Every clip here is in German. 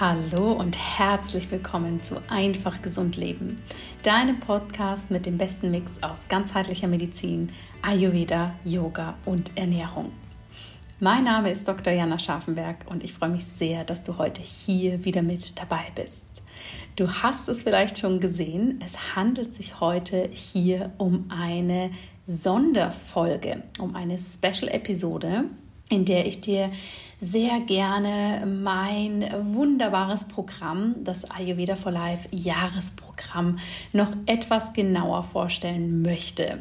Hallo und herzlich willkommen zu Einfach Gesund Leben, deinem Podcast mit dem besten Mix aus ganzheitlicher Medizin, Ayurveda, Yoga und Ernährung. Mein Name ist Dr. Jana Scharfenberg und ich freue mich sehr, dass du heute hier wieder mit dabei bist. Du hast es vielleicht schon gesehen, es handelt sich heute hier um eine Sonderfolge, um eine Special-Episode, in der ich dir sehr gerne mein wunderbares Programm, das Ayurveda for Life Jahresprogramm, noch etwas genauer vorstellen möchte.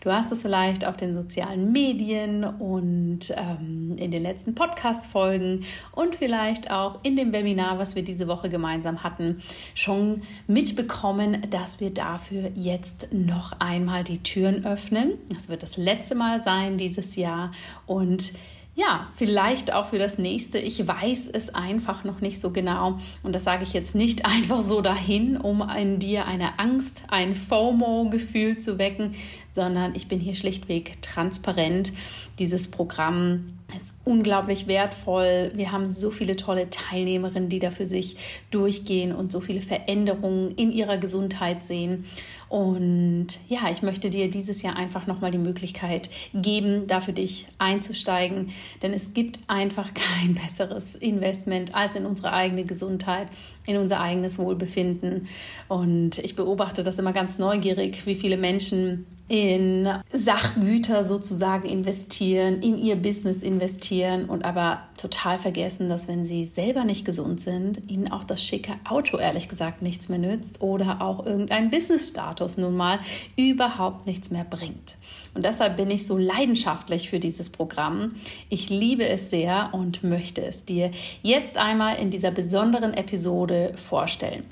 Du hast es vielleicht auf den sozialen Medien und ähm, in den letzten Podcast-Folgen und vielleicht auch in dem Webinar, was wir diese Woche gemeinsam hatten, schon mitbekommen, dass wir dafür jetzt noch einmal die Türen öffnen. Das wird das letzte Mal sein dieses Jahr und ja, vielleicht auch für das nächste. Ich weiß es einfach noch nicht so genau. Und das sage ich jetzt nicht einfach so dahin, um in dir eine Angst, ein FOMO-Gefühl zu wecken, sondern ich bin hier schlichtweg transparent. Dieses Programm ist unglaublich wertvoll. Wir haben so viele tolle Teilnehmerinnen, die da für sich durchgehen und so viele Veränderungen in ihrer Gesundheit sehen. Und ja, ich möchte dir dieses Jahr einfach nochmal die Möglichkeit geben, da für dich einzusteigen. Denn es gibt einfach kein besseres Investment als in unsere eigene Gesundheit, in unser eigenes Wohlbefinden. Und ich beobachte das immer ganz neugierig, wie viele Menschen in Sachgüter sozusagen investieren, in ihr Business investieren und aber total vergessen, dass wenn sie selber nicht gesund sind, ihnen auch das schicke Auto ehrlich gesagt nichts mehr nützt oder auch irgendein Business-Status nun mal überhaupt nichts mehr bringt. Und deshalb bin ich so leidenschaftlich für dieses Programm. Ich liebe es sehr und möchte es dir jetzt einmal in dieser besonderen Episode vorstellen.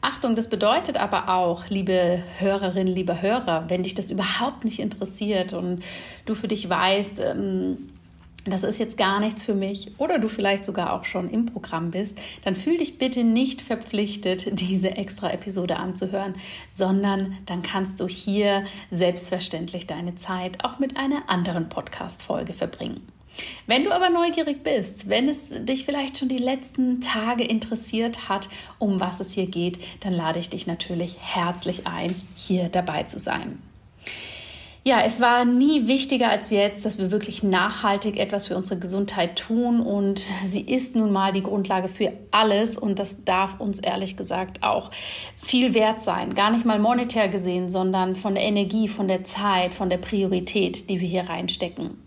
Achtung, das bedeutet aber auch, liebe Hörerinnen, liebe Hörer, wenn dich das überhaupt nicht interessiert und du für dich weißt, ähm, das ist jetzt gar nichts für mich oder du vielleicht sogar auch schon im Programm bist, dann fühl dich bitte nicht verpflichtet, diese extra Episode anzuhören, sondern dann kannst du hier selbstverständlich deine Zeit auch mit einer anderen Podcast-Folge verbringen. Wenn du aber neugierig bist, wenn es dich vielleicht schon die letzten Tage interessiert hat, um was es hier geht, dann lade ich dich natürlich herzlich ein, hier dabei zu sein. Ja, es war nie wichtiger als jetzt, dass wir wirklich nachhaltig etwas für unsere Gesundheit tun und sie ist nun mal die Grundlage für alles und das darf uns ehrlich gesagt auch viel wert sein. Gar nicht mal monetär gesehen, sondern von der Energie, von der Zeit, von der Priorität, die wir hier reinstecken.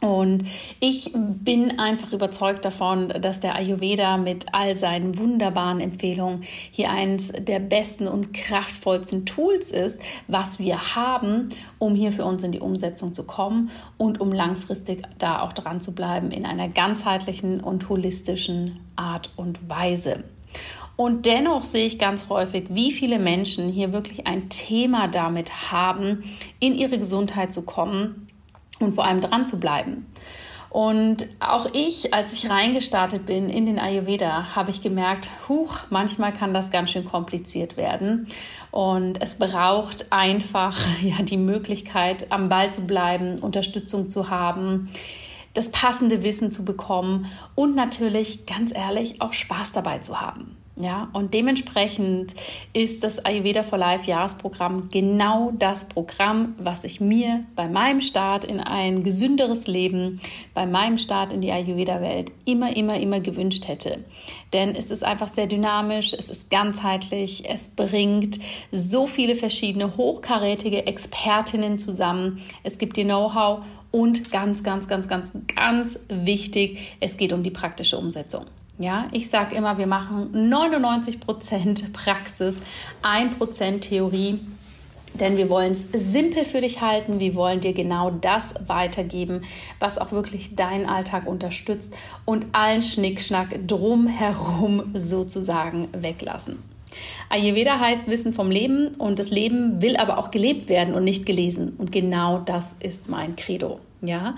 Und ich bin einfach überzeugt davon, dass der Ayurveda mit all seinen wunderbaren Empfehlungen hier eines der besten und kraftvollsten Tools ist, was wir haben, um hier für uns in die Umsetzung zu kommen und um langfristig da auch dran zu bleiben in einer ganzheitlichen und holistischen Art und Weise. Und dennoch sehe ich ganz häufig, wie viele Menschen hier wirklich ein Thema damit haben, in ihre Gesundheit zu kommen und vor allem dran zu bleiben. Und auch ich, als ich reingestartet bin in den Ayurveda, habe ich gemerkt, huch, manchmal kann das ganz schön kompliziert werden. Und es braucht einfach ja die Möglichkeit, am Ball zu bleiben, Unterstützung zu haben, das passende Wissen zu bekommen und natürlich, ganz ehrlich, auch Spaß dabei zu haben. Ja, und dementsprechend ist das Ayurveda for Life Jahresprogramm genau das Programm, was ich mir bei meinem Start in ein gesünderes Leben, bei meinem Start in die Ayurveda-Welt immer, immer, immer gewünscht hätte. Denn es ist einfach sehr dynamisch, es ist ganzheitlich, es bringt so viele verschiedene hochkarätige Expertinnen zusammen. Es gibt dir Know-how und ganz, ganz, ganz, ganz, ganz wichtig, es geht um die praktische Umsetzung. Ja, ich sage immer, wir machen 99% Praxis, 1% Theorie. Denn wir wollen es simpel für dich halten. Wir wollen dir genau das weitergeben, was auch wirklich deinen Alltag unterstützt und allen Schnickschnack drumherum sozusagen weglassen. Ayurveda heißt Wissen vom Leben und das Leben will aber auch gelebt werden und nicht gelesen. Und genau das ist mein Credo. Ja,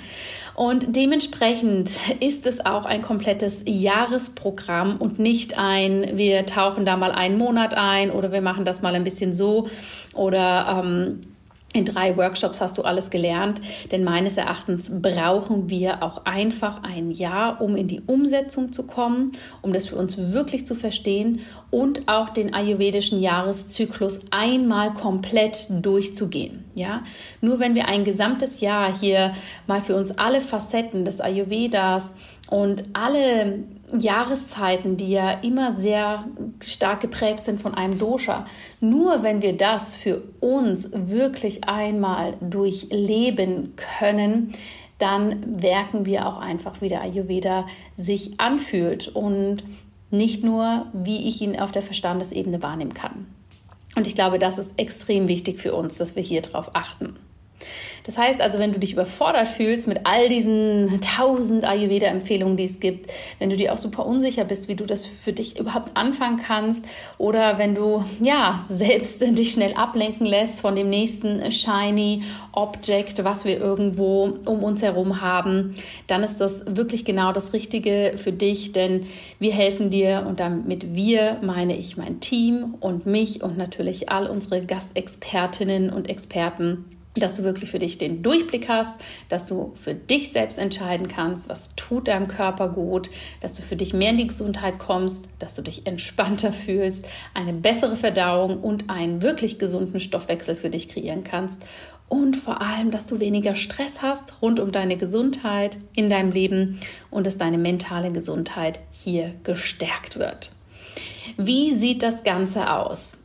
und dementsprechend ist es auch ein komplettes Jahresprogramm und nicht ein, wir tauchen da mal einen Monat ein oder wir machen das mal ein bisschen so oder ähm, in drei Workshops hast du alles gelernt, denn meines Erachtens brauchen wir auch einfach ein Jahr, um in die Umsetzung zu kommen, um das für uns wirklich zu verstehen und auch den ayurvedischen Jahreszyklus einmal komplett durchzugehen. Ja, nur wenn wir ein gesamtes Jahr hier mal für uns alle Facetten des Ayurvedas und alle Jahreszeiten, die ja immer sehr stark geprägt sind von einem Dosha. Nur wenn wir das für uns wirklich einmal durchleben können, dann werken wir auch einfach, wie der Ayurveda sich anfühlt und nicht nur, wie ich ihn auf der Verstandesebene wahrnehmen kann. Und ich glaube, das ist extrem wichtig für uns, dass wir hier drauf achten. Das heißt also, wenn du dich überfordert fühlst mit all diesen tausend Ayurveda-Empfehlungen, die es gibt, wenn du dir auch super unsicher bist, wie du das für dich überhaupt anfangen kannst oder wenn du ja selbst dich schnell ablenken lässt von dem nächsten shiny Object, was wir irgendwo um uns herum haben, dann ist das wirklich genau das Richtige für dich, denn wir helfen dir und damit wir meine ich mein Team und mich und natürlich all unsere Gastexpertinnen und Experten dass du wirklich für dich den Durchblick hast, dass du für dich selbst entscheiden kannst, was tut deinem Körper gut, dass du für dich mehr in die Gesundheit kommst, dass du dich entspannter fühlst, eine bessere Verdauung und einen wirklich gesunden Stoffwechsel für dich kreieren kannst und vor allem, dass du weniger Stress hast rund um deine Gesundheit in deinem Leben und dass deine mentale Gesundheit hier gestärkt wird. Wie sieht das Ganze aus?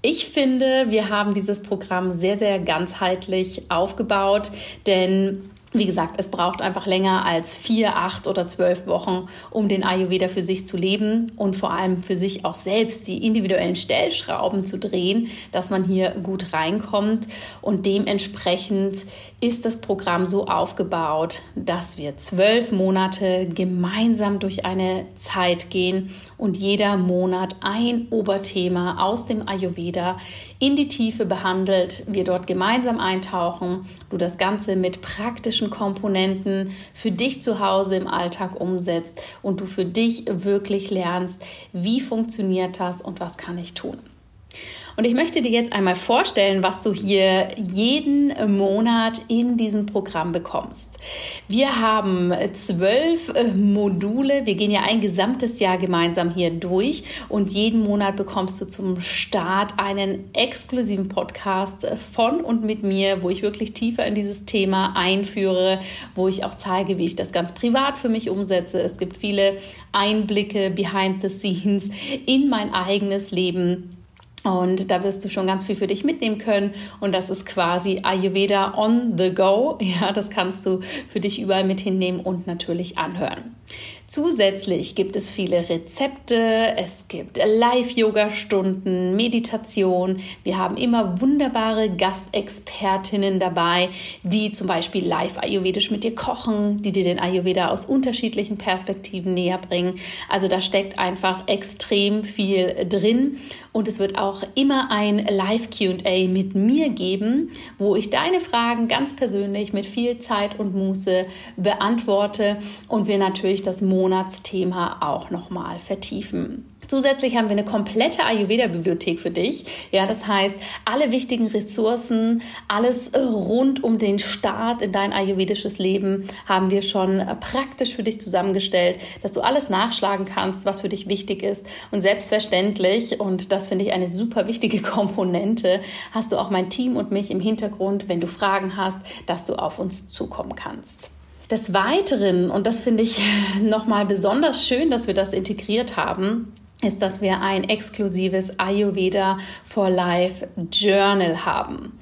Ich finde, wir haben dieses Programm sehr, sehr ganzheitlich aufgebaut, denn wie gesagt, es braucht einfach länger als vier, acht oder zwölf Wochen, um den Ayurveda für sich zu leben und vor allem für sich auch selbst die individuellen Stellschrauben zu drehen, dass man hier gut reinkommt. Und dementsprechend ist das Programm so aufgebaut, dass wir zwölf Monate gemeinsam durch eine Zeit gehen und jeder Monat ein Oberthema aus dem Ayurveda in die Tiefe behandelt, wir dort gemeinsam eintauchen, du das Ganze mit praktischen Komponenten für dich zu Hause im Alltag umsetzt und du für dich wirklich lernst, wie funktioniert das und was kann ich tun. Und ich möchte dir jetzt einmal vorstellen, was du hier jeden Monat in diesem Programm bekommst. Wir haben zwölf äh, Module. Wir gehen ja ein gesamtes Jahr gemeinsam hier durch und jeden Monat bekommst du zum Start einen exklusiven Podcast von und mit mir, wo ich wirklich tiefer in dieses Thema einführe, wo ich auch zeige, wie ich das ganz privat für mich umsetze. Es gibt viele Einblicke behind the scenes in mein eigenes Leben und da wirst du schon ganz viel für dich mitnehmen können. Und das ist quasi Ayurveda on the go. Ja, das kannst du für dich überall mit hinnehmen und natürlich anhören. Zusätzlich gibt es viele Rezepte, es gibt Live-Yoga-Stunden, Meditation. Wir haben immer wunderbare Gastexpertinnen dabei, die zum Beispiel live ayurvedisch mit dir kochen, die dir den Ayurveda aus unterschiedlichen Perspektiven näher bringen. Also da steckt einfach extrem viel drin und es wird auch immer ein Live-QA mit mir geben, wo ich deine Fragen ganz persönlich mit viel Zeit und Muße beantworte und wir natürlich das Monatsthema auch nochmal vertiefen. Zusätzlich haben wir eine komplette Ayurveda-Bibliothek für dich. Ja, das heißt, alle wichtigen Ressourcen, alles rund um den Start in dein ayurvedisches Leben haben wir schon praktisch für dich zusammengestellt, dass du alles nachschlagen kannst, was für dich wichtig ist. Und selbstverständlich, und das finde ich eine super wichtige Komponente, hast du auch mein Team und mich im Hintergrund, wenn du Fragen hast, dass du auf uns zukommen kannst. Des Weiteren, und das finde ich nochmal besonders schön, dass wir das integriert haben, ist, dass wir ein exklusives Ayurveda for Life Journal haben.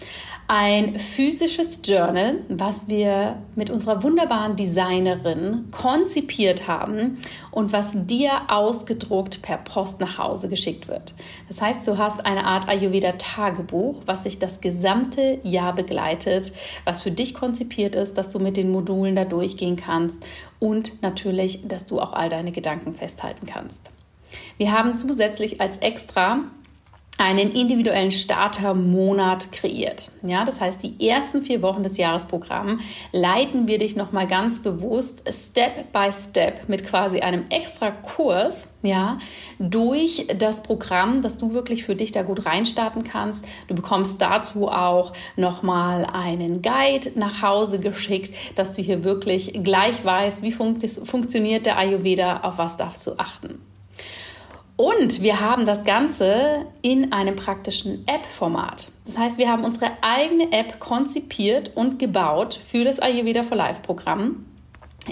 Ein physisches Journal, was wir mit unserer wunderbaren Designerin konzipiert haben und was dir ausgedruckt per Post nach Hause geschickt wird. Das heißt, du hast eine Art Ayurveda-Tagebuch, was sich das gesamte Jahr begleitet, was für dich konzipiert ist, dass du mit den Modulen da durchgehen kannst und natürlich, dass du auch all deine Gedanken festhalten kannst. Wir haben zusätzlich als extra einen individuellen Startermonat kreiert. Ja, das heißt, die ersten vier Wochen des Jahresprogramms leiten wir dich nochmal ganz bewusst Step by Step mit quasi einem extra Kurs, ja, durch das Programm, dass du wirklich für dich da gut reinstarten kannst. Du bekommst dazu auch nochmal einen Guide nach Hause geschickt, dass du hier wirklich gleich weißt, wie funkt funktioniert der Ayurveda, auf was darfst du achten. Und wir haben das Ganze in einem praktischen App-Format. Das heißt, wir haben unsere eigene App konzipiert und gebaut für das Ayurveda for Life Programm.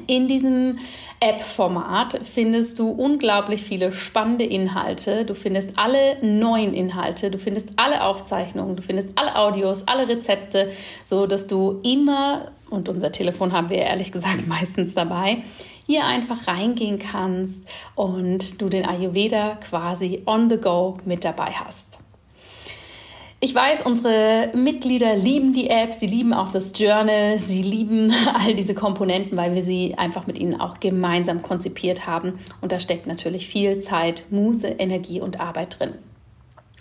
In diesem App-Format findest du unglaublich viele spannende Inhalte. Du findest alle neuen Inhalte, du findest alle Aufzeichnungen, du findest alle Audios, alle Rezepte, so dass du immer und unser Telefon haben wir ehrlich gesagt meistens dabei hier einfach reingehen kannst und du den Ayurveda quasi on the go mit dabei hast. Ich weiß, unsere Mitglieder lieben die Apps, sie lieben auch das Journal, sie lieben all diese Komponenten, weil wir sie einfach mit ihnen auch gemeinsam konzipiert haben. Und da steckt natürlich viel Zeit, Muße, Energie und Arbeit drin.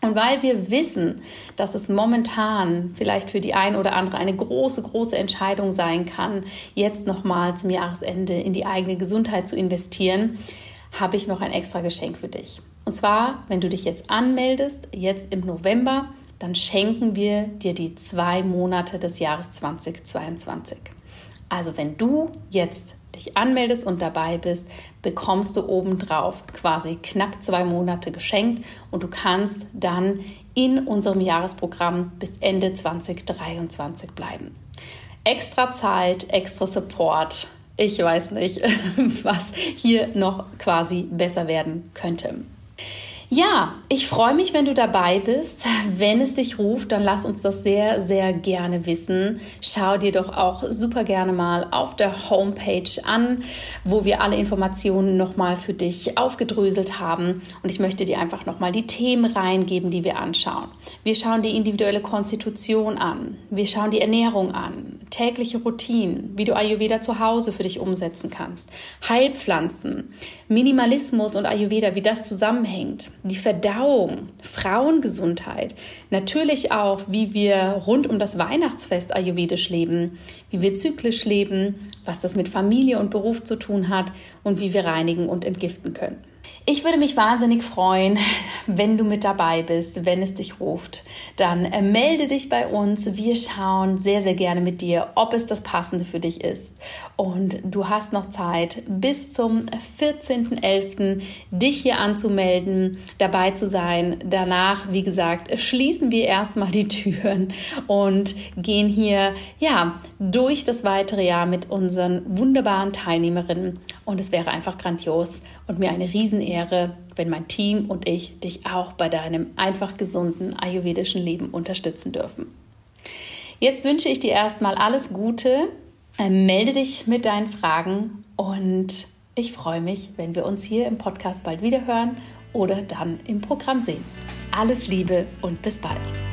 Und weil wir wissen, dass es momentan vielleicht für die ein oder andere eine große, große Entscheidung sein kann, jetzt nochmal zum Jahresende in die eigene Gesundheit zu investieren, habe ich noch ein extra Geschenk für dich. Und zwar, wenn du dich jetzt anmeldest, jetzt im November, dann schenken wir dir die zwei Monate des Jahres 2022. Also wenn du jetzt dich anmeldest und dabei bist, bekommst du obendrauf quasi knapp zwei Monate geschenkt und du kannst dann in unserem Jahresprogramm bis Ende 2023 bleiben. Extra Zeit, extra Support. Ich weiß nicht, was hier noch quasi besser werden könnte. Ja, ich freue mich, wenn du dabei bist. Wenn es dich ruft, dann lass uns das sehr, sehr gerne wissen. Schau dir doch auch super gerne mal auf der Homepage an, wo wir alle Informationen nochmal für dich aufgedröselt haben. Und ich möchte dir einfach nochmal die Themen reingeben, die wir anschauen. Wir schauen die individuelle Konstitution an. Wir schauen die Ernährung an. Tägliche Routinen, wie du Ayurveda zu Hause für dich umsetzen kannst. Heilpflanzen, Minimalismus und Ayurveda, wie das zusammenhängt die Verdauung, Frauengesundheit, natürlich auch, wie wir rund um das Weihnachtsfest ayurvedisch leben, wie wir zyklisch leben, was das mit Familie und Beruf zu tun hat und wie wir reinigen und entgiften können. Ich würde mich wahnsinnig freuen, wenn du mit dabei bist, wenn es dich ruft. Dann äh, melde dich bei uns. Wir schauen sehr, sehr gerne mit dir, ob es das Passende für dich ist. Und du hast noch Zeit bis zum 14.11. dich hier anzumelden, dabei zu sein. Danach, wie gesagt, schließen wir erstmal die Türen und gehen hier ja durch das weitere Jahr mit unseren wunderbaren Teilnehmerinnen. Und es wäre einfach grandios und mir eine Riesenehre Ehre, wenn mein Team und ich dich auch bei deinem einfach gesunden ayurvedischen Leben unterstützen dürfen. Jetzt wünsche ich dir erstmal alles Gute. Äh, melde dich mit deinen Fragen und Ich freue mich, wenn wir uns hier im Podcast bald wieder hören oder dann im Programm sehen. Alles Liebe und bis bald.